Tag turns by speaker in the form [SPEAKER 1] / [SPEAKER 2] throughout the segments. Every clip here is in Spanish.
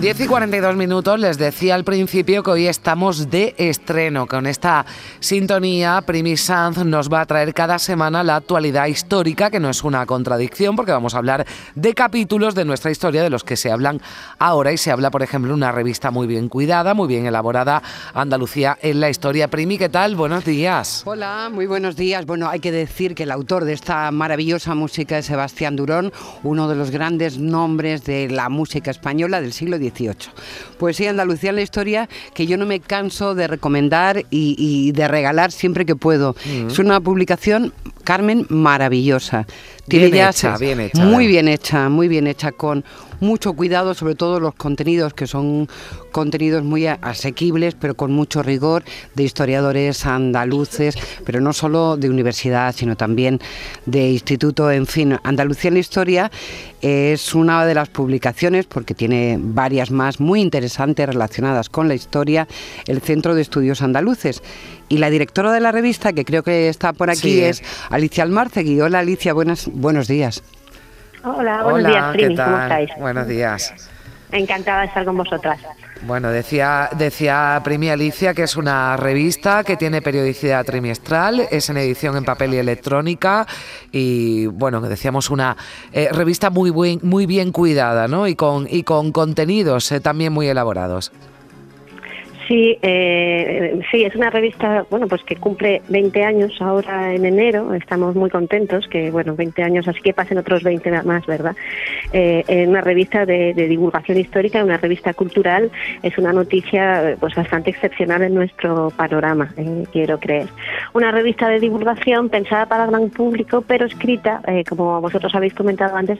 [SPEAKER 1] 10 y 42 minutos, les decía al principio que hoy estamos de estreno. Con esta sintonía, Primi Sanz nos va a traer cada semana la actualidad histórica, que no es una contradicción, porque vamos a hablar de capítulos de nuestra historia de los que se hablan ahora. Y se habla, por ejemplo, una revista muy bien cuidada, muy bien elaborada, Andalucía en la historia. Primi, ¿qué tal? Buenos días.
[SPEAKER 2] Hola, muy buenos días. Bueno, hay que decir que el autor de esta maravillosa música es Sebastián Durón, uno de los grandes nombres de la música española del siglo XIX pues sí, Andalucía en la historia que yo no me canso de recomendar y, de regalar siempre que puedo. Mm. Es una publicación, Carmen, maravillosa.
[SPEAKER 1] Tiene bien hecha, bien hecha.
[SPEAKER 2] Muy bien hecha, muy bien hecha, con mucho cuidado, sobre todo los contenidos, que son contenidos muy asequibles, pero con mucho rigor, de historiadores andaluces, pero no solo de universidad, sino también de instituto, en fin. Andalucía en la Historia es una de las publicaciones, porque tiene varias más muy interesantes relacionadas con la historia, el Centro de Estudios Andaluces. Y la directora de la revista, que creo que está por aquí, es Alicia Almarcegui. Hola Alicia, buenas, buenos días.
[SPEAKER 3] Hola, buenos días, Primi, ¿cómo estáis?
[SPEAKER 1] Buenos días.
[SPEAKER 3] Encantada de estar con vosotras.
[SPEAKER 1] Bueno, decía, decía Primi Alicia que es una revista que tiene periodicidad trimestral, es en edición en papel y electrónica y bueno, decíamos una eh, revista muy, muy bien cuidada ¿no? y, con, y con contenidos eh, también muy elaborados.
[SPEAKER 3] Sí, eh, sí, es una revista, bueno, pues que cumple 20 años ahora en enero. Estamos muy contentos que, bueno, 20 años, así que pasen otros 20 más, ¿verdad? Eh, en una revista de, divulgación histórica, una revista cultural, es una noticia, pues bastante excepcional en nuestro panorama, eh, quiero creer. Una revista de divulgación pensada para gran público, pero escrita, eh, como vosotros habéis comentado antes,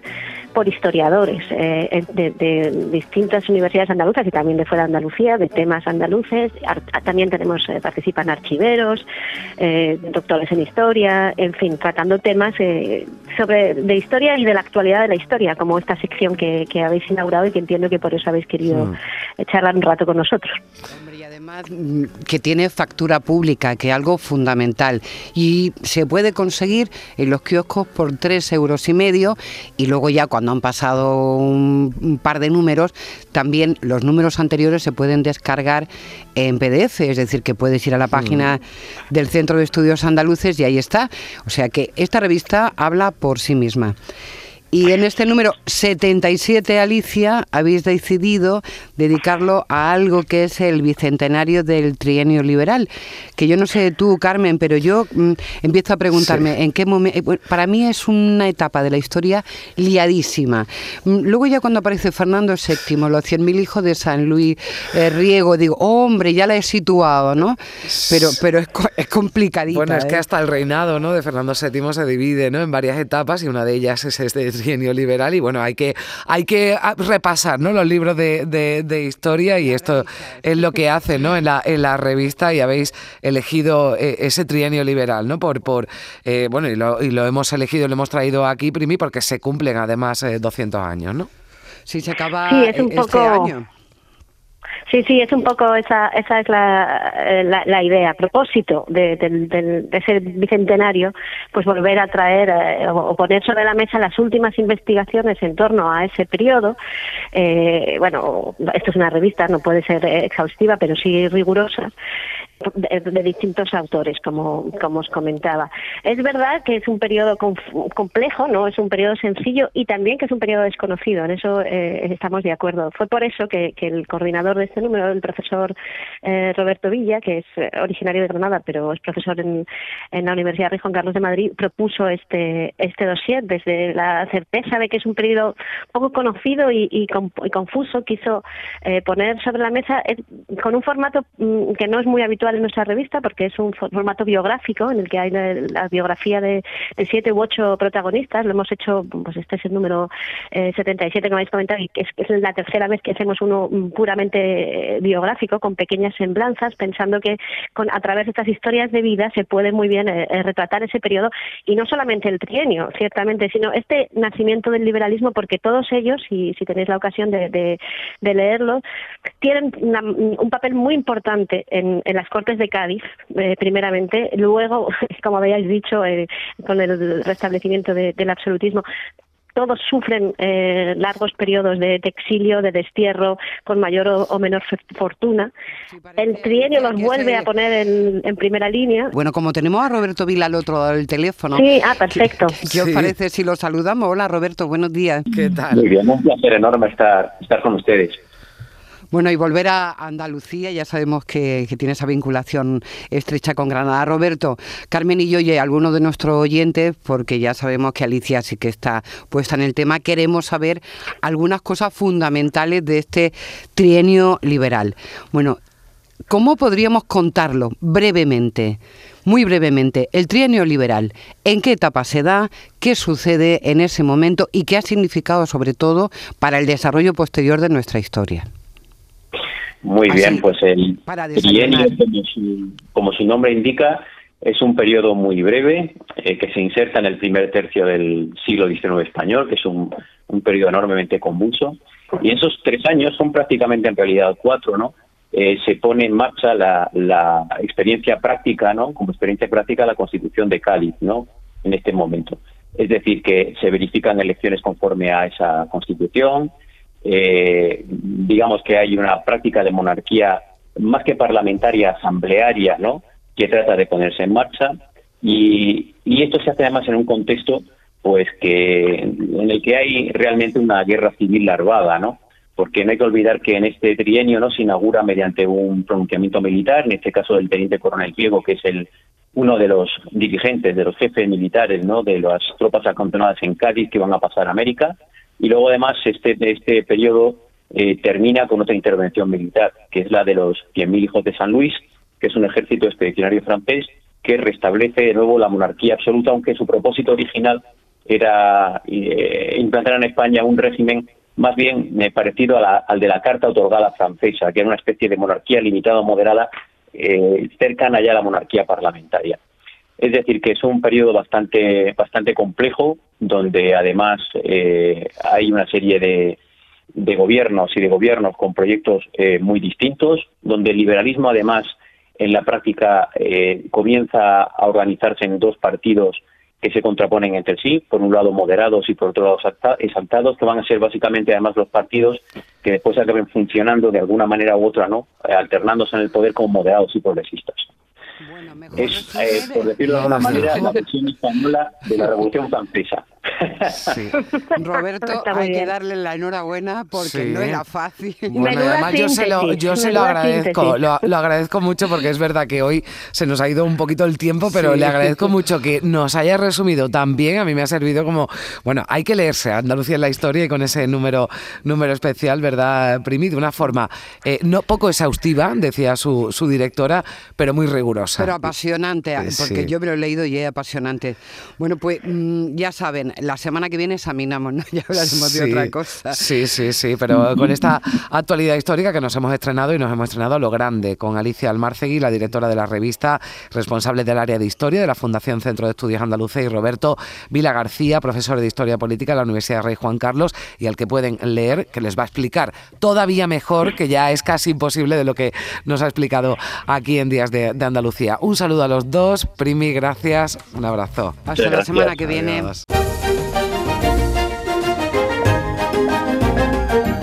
[SPEAKER 3] por historiadores de, de distintas universidades andaluzas y también de fuera de Andalucía, de temas andaluces también tenemos, eh, participan archiveros, eh, doctores en historia, en fin, tratando temas eh, sobre de historia y de la actualidad de la historia, como esta sección que, habéis inaugurado y que entiendo que por eso habéis querido mm. charlar un rato con nosotros
[SPEAKER 2] mm, que tiene factura pública, que es algo fundamental. Y se puede conseguir en los kioscos por tres euros y medio. Y luego ya cuando han pasado un par de números, también los números anteriores se pueden descargar en PDF, es decir, que puedes ir a la página del Centro de Estudios Andaluces y ahí está. O sea que esta revista habla por sí misma. Y en este número 77, Alicia, habéis decidido dedicarlo a algo que es el bicentenario del trienio liberal. Que yo no sé tú, Carmen, pero yo mm, empiezo a preguntarme en qué momento. Eh, para mí es una etapa de la historia liadísima. Mm, luego, ya cuando aparece Fernando VII, los 100.000 hijos de San Luis eh, Riego, digo, hombre, ya la he situado, ¿no? Pero, pero es, es complicadita.
[SPEAKER 1] Bueno, es que
[SPEAKER 2] ¿eh?
[SPEAKER 1] hasta el reinado ¿no? de Fernando VII se divide ¿no? en varias etapas y una de ellas es este genio liberal y bueno, hay que, hay que ah, repasar ¿no? los libros de, de, historia y esto es lo que hace ¿no? en, la, en la revista y habéis elegido eh, ese trienio liberal, ¿no? Por, por eh, bueno, y lo, y lo hemos elegido, lo hemos traído aquí, Primi, porque se cumplen además 200 eh, años, ¿no?
[SPEAKER 2] Sí, se acaba este año.
[SPEAKER 3] Sí, sí, es un poco esa, esa es la, eh, la, idea, a propósito de, de, ese bicentenario, pues volver a traer eh, o poner sobre la mesa las últimas investigaciones en torno a ese periodo. Eh, bueno, esto es una revista, no puede ser exhaustiva, pero sí rigurosa de, distintos autores, como, como os comentaba. Es verdad que es un periodo complejo, no es un periodo sencillo y también que es un periodo desconocido, en eso eh, estamos de acuerdo. Fue por eso que, el coordinador de este número, el profesor eh, Roberto Villa, que es eh, originario de Granada, pero es profesor en, en la Universidad de Juan Carlos de Madrid, propuso este, este dossier desde la certeza de que es un periodo poco conocido y, y, confuso, quiso poner sobre la mesa con un formato mm, que no es muy habitual en nuestra revista porque es un formato biográfico en el que hay la, biografía de, siete u ocho protagonistas. Lo hemos hecho, pues este es el número 77 eh, como habéis comentado y es, es la tercera vez que hacemos uno puramente eh, biográfico con pequeñas semblanzas, pensando que con, a través de estas historias de vida se puede muy bien eh, retratar ese periodo y no solamente el trienio, ciertamente, sino este nacimiento del liberalismo porque todos ellos, y si tenéis la ocasión de, de, leerlo, tienen un papel muy importante en, las Cortes de Cádiz, eh, primeramente, luego, como habéis dicho, eh, con el restablecimiento del absolutismo, todos sufren eh, largos periodos de, exilio, de destierro, con mayor o, menor fortuna. el trienio los vuelve a poner en, primera línea.
[SPEAKER 2] Bueno, como tenemos a Roberto Vila al otro lado del teléfono.
[SPEAKER 3] Sí, ah, perfecto.
[SPEAKER 2] ¿Qué, os parece si lo saludamos? Hola, Roberto, buenos días.
[SPEAKER 1] ¿Qué tal?
[SPEAKER 4] Muy bien, un placer enorme estar, estar con ustedes.
[SPEAKER 2] Bueno, y volver a Andalucía, ya sabemos que, tiene esa vinculación estrecha con Granada. Roberto, Carmen y yo y algunos de nuestros oyentes, porque ya sabemos que Alicia sí que está puesta en el tema, queremos saber algunas cosas fundamentales de este trienio liberal. Bueno, ¿cómo podríamos contarlo brevemente? Muy brevemente, el trienio liberal, ¿en qué etapa se da? ¿Qué sucede en ese momento? ¿Y qué ha significado sobre todo para el desarrollo posterior de nuestra historia?
[SPEAKER 4] Muy bien, pues el trienio, como su, nombre indica, es un periodo muy breve eh, que se inserta en el primer tercio del siglo XIX español, que es un, un periodo enormemente convulso. Y esos tres años son prácticamente en realidad cuatro, ¿no? Eh, se pone en marcha la, la, experiencia práctica, ¿no? Como experiencia práctica la Constitución de Cádiz, ¿no? En este momento. Es decir, que se verifican elecciones conforme a esa Constitución, eh, digamos que hay una práctica de monarquía más que parlamentaria, asamblearia, ¿no? que trata de ponerse en marcha y, esto se hace además en un contexto pues que en el que hay realmente una guerra civil larvada, ¿no? Porque no hay que olvidar que en este trienio no se inaugura mediante un pronunciamiento militar, en este caso del teniente coronel Diego, que es el uno de los dirigentes, de los jefes militares, ¿no? De las tropas acantonadas en Cádiz que van a pasar a América, y luego además este, este periodo eh, termina con otra intervención militar, que es la de los 100.000 hijos de San Luis, que es un ejército expedicionario francés que restablece de nuevo la monarquía absoluta, aunque su propósito original era eh, implantar en España un régimen más bien eh, parecido al de la Carta otorgada francesa, que era una especie de monarquía limitada o moderada cercana ya a la monarquía parlamentaria. Es decir, que es un periodo bastante, bastante complejo, donde además eh, hay una serie de, de, gobiernos y de gobiernos con proyectos eh, muy distintos, donde el liberalismo además en la práctica eh, comienza a organizarse en dos partidos que se contraponen entre sí, por un lado moderados y por otro lado exaltados, que van a ser básicamente además los partidos que después acaben funcionando de alguna manera u otra, ¿no? alternándose en el poder como moderados y progresistas es, eh, por decirlo de alguna manera, la versión española de la Revolución Francesa.
[SPEAKER 2] Roberto, hay que darle la enhorabuena porque no era fácil.
[SPEAKER 1] Bueno, además yo se lo, yo se lo agradezco, lo, agradezco mucho porque es verdad que hoy se nos ha ido un poquito el tiempo, pero le agradezco mucho que nos haya resumido tan bien. A mí me ha servido como, bueno, hay que leerse Andalucía en la historia y con ese número, número especial, ¿verdad, Primi? De una forma eh, no poco exhaustiva, decía su, su directora, pero muy rigurosa.
[SPEAKER 2] Pero apasionante, porque yo me lo he leído y es apasionante. Bueno, pues mm, ya saben, la semana que viene examinamos, ¿no? Ya hablaremos de otra cosa.
[SPEAKER 1] Sí, sí, sí, pero con esta actualidad histórica que nos hemos estrenado y nos hemos estrenado a lo grande, con Alicia Almarcegui, la directora de la revista, responsable del área de historia de la Fundación Centro de Estudios Andaluces, y Roberto Vila García, profesor de Historia Política de la Universidad Rey Juan Carlos, y al que pueden leer, que les va a explicar todavía mejor, que ya es casi imposible de lo que nos ha explicado aquí en Días de, Andalucía. Un saludo a los dos, Primi, gracias, un abrazo.
[SPEAKER 2] Hasta la semana que viene.